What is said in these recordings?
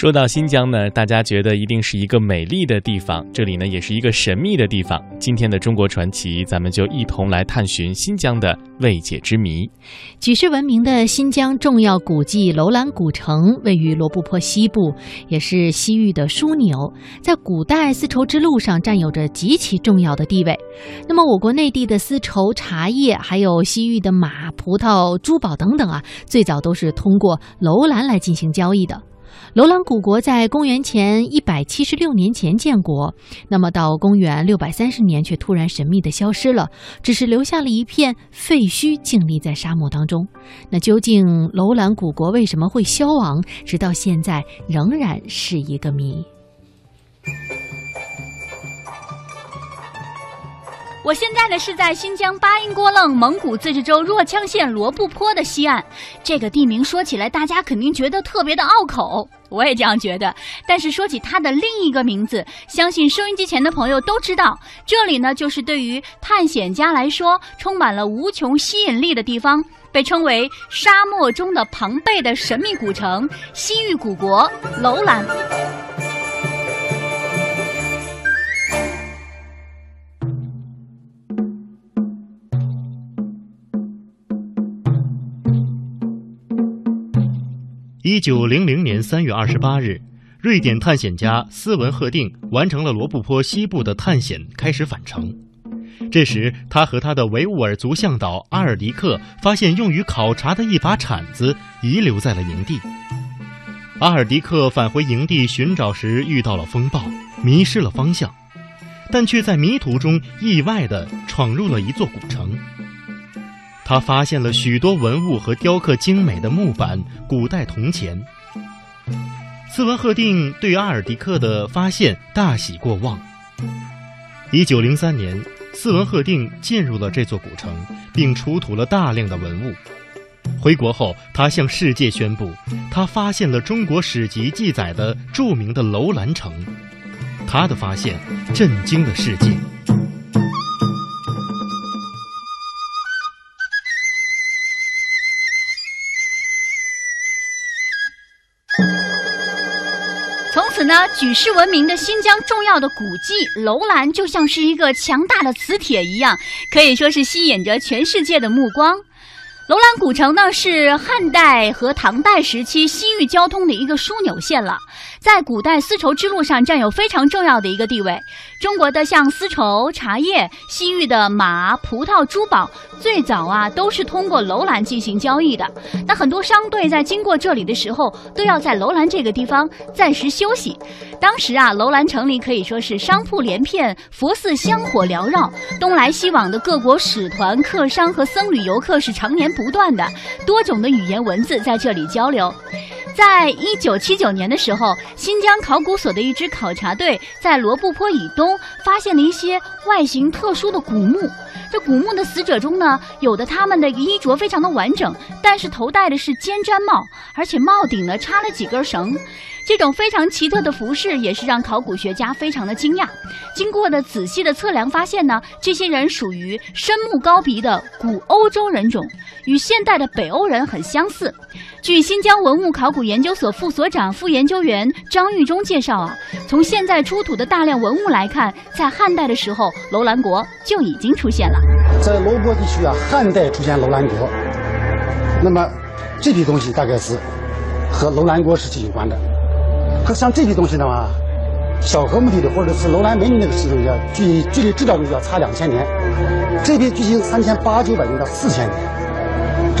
说到新疆呢，大家觉得一定是一个美丽的地方，这里呢也是一个神秘的地方。今天的中国传奇，咱们就一同来探寻新疆的未解之谜。举世闻名的新疆重要古迹楼兰古城位于罗布泊西部，也是西域的枢纽，在古代丝绸之路上占有着极其重要的地位。那么，我国内地的丝绸、茶叶，还有西域的马、葡萄、珠宝等等啊，最早都是通过楼兰来进行交易的。楼兰古国在公元前一百七十六年前建国，那么到公元六百三十年却突然神秘地消失了，只是留下了一片废墟，静立在沙漠当中。那究竟楼兰古国为什么会消亡，直到现在仍然是一个谜。我现在呢是在新疆巴音郭楞蒙古自治州若羌县罗布泊的西岸，这个地名说起来大家肯定觉得特别的拗口，我也这样觉得。但是说起它的另一个名字，相信收音机前的朋友都知道，这里呢就是对于探险家来说充满了无穷吸引力的地方，被称为沙漠中的庞贝的神秘古城——西域古国楼兰。一九零零年三月二十八日，瑞典探险家斯文赫定完成了罗布泊西部的探险，开始返程。这时，他和他的维吾尔族向导阿尔迪克发现用于考察的一把铲子遗留在了营地。阿尔迪克返回营地寻找时遇到了风暴，迷失了方向，但却在迷途中意外地闯入了一座古城。他发现了许多文物和雕刻精美的木板、古代铜钱。斯文赫定对阿尔迪克的发现大喜过望。一九零三年，斯文赫定进入了这座古城，并出土了大量的文物。回国后，他向世界宣布，他发现了中国史籍记载的著名的楼兰城。他的发现震惊了世界。此呢，举世闻名的新疆重要的古迹楼兰就像是一个强大的磁铁一样，可以说是吸引着全世界的目光。楼兰古城呢，是汉代和唐代时期西域交通的一个枢纽线了，在古代丝绸之路上占有非常重要的一个地位。中国的像丝绸、茶叶，西域的马、葡萄、珠宝，最早啊都是通过楼兰进行交易的。那很多商队在经过这里的时候，都要在楼兰这个地方暂时休息。当时啊，楼兰城里可以说是商铺连片，佛寺香火缭绕，东来西往的各国使团、客商和僧侣游客是常年不断的，多种的语言文字在这里交流。在一九七九年的时候，新疆考古所的一支考察队在罗布泊以东发现了一些外形特殊的古墓。这古墓的死者中呢，有的他们的衣着非常的完整，但是头戴的是尖毡帽，而且帽顶呢插了几根绳。这种非常奇特的服饰也是让考古学家非常的惊讶。经过的仔细的测量发现呢，这些人属于深目高鼻的古欧洲人种，与现代的北欧人很相似。据新疆文物考古研究所副所长、副研究员张玉忠介绍啊，从现在出土的大量文物来看，在汉代的时候，楼兰国就已经出现了。在罗布泊地区啊，汉代出现楼兰国，那么这批东西大概是和楼兰国时期有关的。可像这批东西的话，小河墓地的或者是楼兰门的那个时候要距距离制造就要差两千年，这批距今三千八九百年到四千年，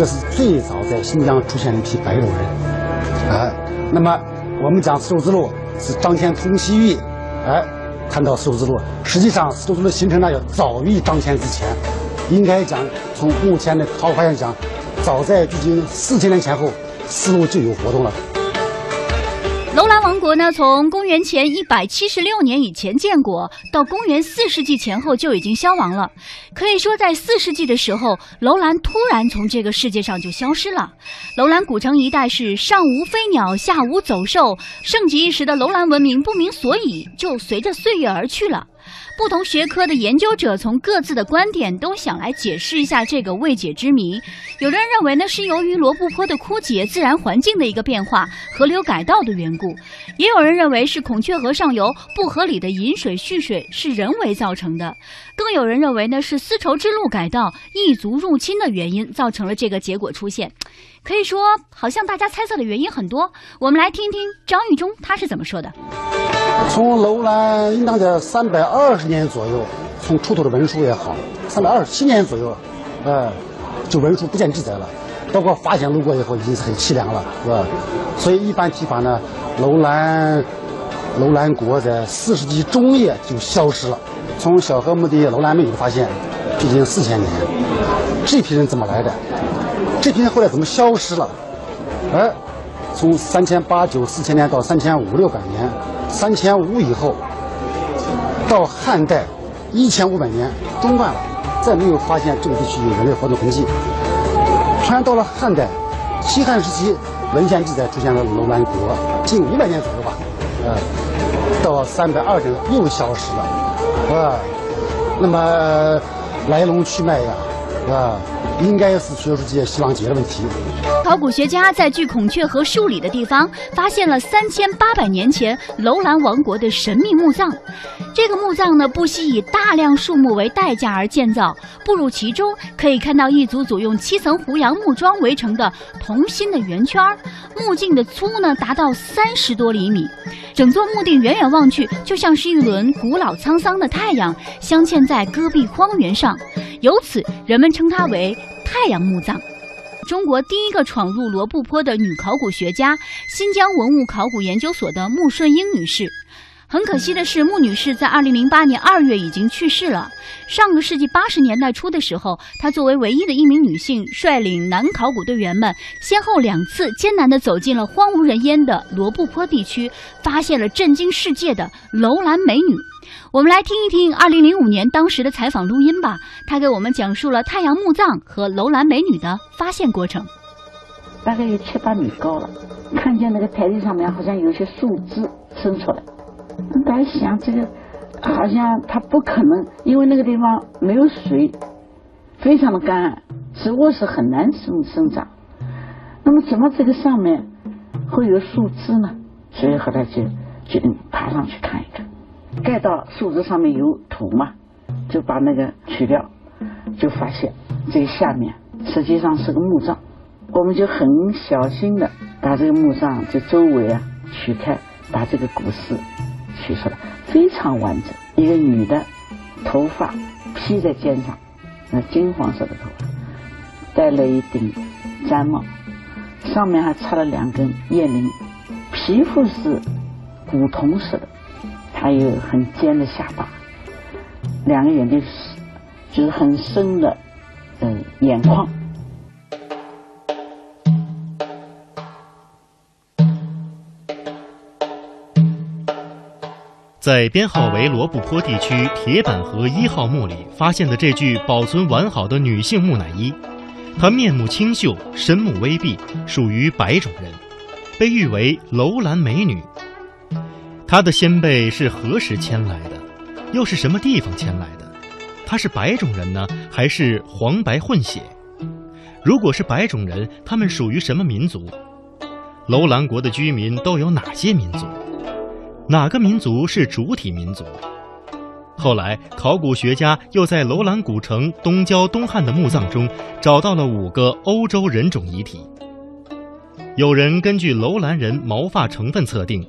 这是最早在新疆出现的一批白种人，啊，那么我们讲丝绸之路是张骞通西域，哎，看到丝绸之路，实际上丝绸之路形成呢要早于张骞之前，应该讲从目前的考古发现讲，早在距今四千年前后，丝路就有活动了。王国呢，从公元前一百七十六年以前建国，到公元四世纪前后就已经消亡了。可以说，在四世纪的时候，楼兰突然从这个世界上就消失了。楼兰古城一带是上无飞鸟，下无走兽，盛极一时的楼兰文明不明所以，就随着岁月而去了。不同学科的研究者从各自的观点都想来解释一下这个未解之谜。有人认为呢是由于罗布泊的枯竭、自然环境的一个变化、河流改道的缘故；也有人认为是孔雀河上游不合理的引水蓄水是人为造成的；更有人认为呢是丝绸之路改道、异族入侵的原因造成了这个结果出现。可以说，好像大家猜测的原因很多。我们来听听张玉忠他是怎么说的。从楼兰应当在三百二十年左右，从出土的文书也好，三百二十七年左右，呃，就文书不见记载了。包括发现路过以后，已经是很凄凉了，是吧？所以一般提法呢，楼兰楼兰国在四世纪中叶就消失了。从小河墓地楼兰美女的发现，毕竟四千年，这批人怎么来的？这批人后来怎么消失了？哎，从三千八九四千年到三千五六百年，三千五以后，到汉代一千五百年中断了，再没有发现这个地区有人类活动痕迹。突然到了汉代，西汉时期文献记载出现了楼兰国，近五百年左右吧，呃，到三百二年又消失了，啊，那么来龙去脉呀，啊应该是学术界希望解的问题。考古学家在距孔雀河数里的地方发现了三千八百年前楼兰王国的神秘墓葬。这个墓葬呢，不惜以大量树木为代价而建造。步入其中，可以看到一组组用七层胡杨木桩围成的同心的圆圈墓径的粗呢达到三十多厘米。整座墓地远远望去，就像是一轮古老沧桑的太阳镶嵌在戈壁荒原上。由此，人们称它为太阳墓葬。中国第一个闯入罗布泊的女考古学家，新疆文物考古研究所的穆顺英女士。很可惜的是，穆女士在二零零八年二月已经去世了。上个世纪八十年代初的时候，她作为唯一的一名女性，率领男考古队员们，先后两次艰难地走进了荒无人烟的罗布泊地区，发现了震惊世界的楼兰美女。我们来听一听二零零五年当时的采访录音吧。他给我们讲述了太阳墓葬和楼兰美女的发现过程。大概有七八米高了，看见那个台地上面好像有些树枝伸出来。大家想，这个好像它不可能，因为那个地方没有水，非常的干，植物是很难生生长。那么，怎么这个上面会有树枝呢？所以后来就决定爬上去看一看。盖到树枝上面有土嘛，就把那个取掉，就发现这下面实际上是个墓葬。我们就很小心的把这个墓葬这周围啊取开，把这个古尸。取出来非常完整，一个女的，头发披在肩上，那金黄色的头发，戴了一顶毡帽，上面还插了两根叶铃，皮肤是古铜色的，还有很尖的下巴，两个眼睛是就是很深的嗯眼眶。在编号为罗布泊地区铁板河一号墓里发现的这具保存完好的女性木乃伊，她面目清秀，身目微闭，属于白种人，被誉为楼兰美女。他的先辈是何时迁来的？又是什么地方迁来的？他是白种人呢，还是黄白混血？如果是白种人，他们属于什么民族？楼兰国的居民都有哪些民族？哪个民族是主体民族？后来，考古学家又在楼兰古城东郊东汉的墓葬中找到了五个欧洲人种遗体。有人根据楼兰人毛发成分测定，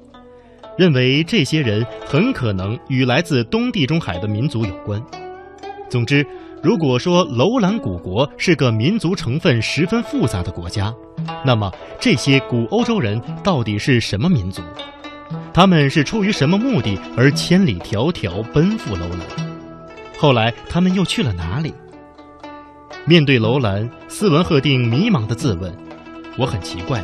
认为这些人很可能与来自东地中海的民族有关。总之，如果说楼兰古国是个民族成分十分复杂的国家，那么这些古欧洲人到底是什么民族？他们是出于什么目的而千里迢迢奔赴楼兰？后来他们又去了哪里？面对楼兰，斯文赫定迷茫地自问：“我很奇怪，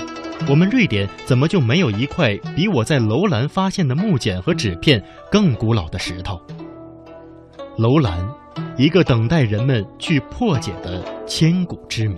我们瑞典怎么就没有一块比我在楼兰发现的木简和纸片更古老的石头？”楼兰，一个等待人们去破解的千古之谜。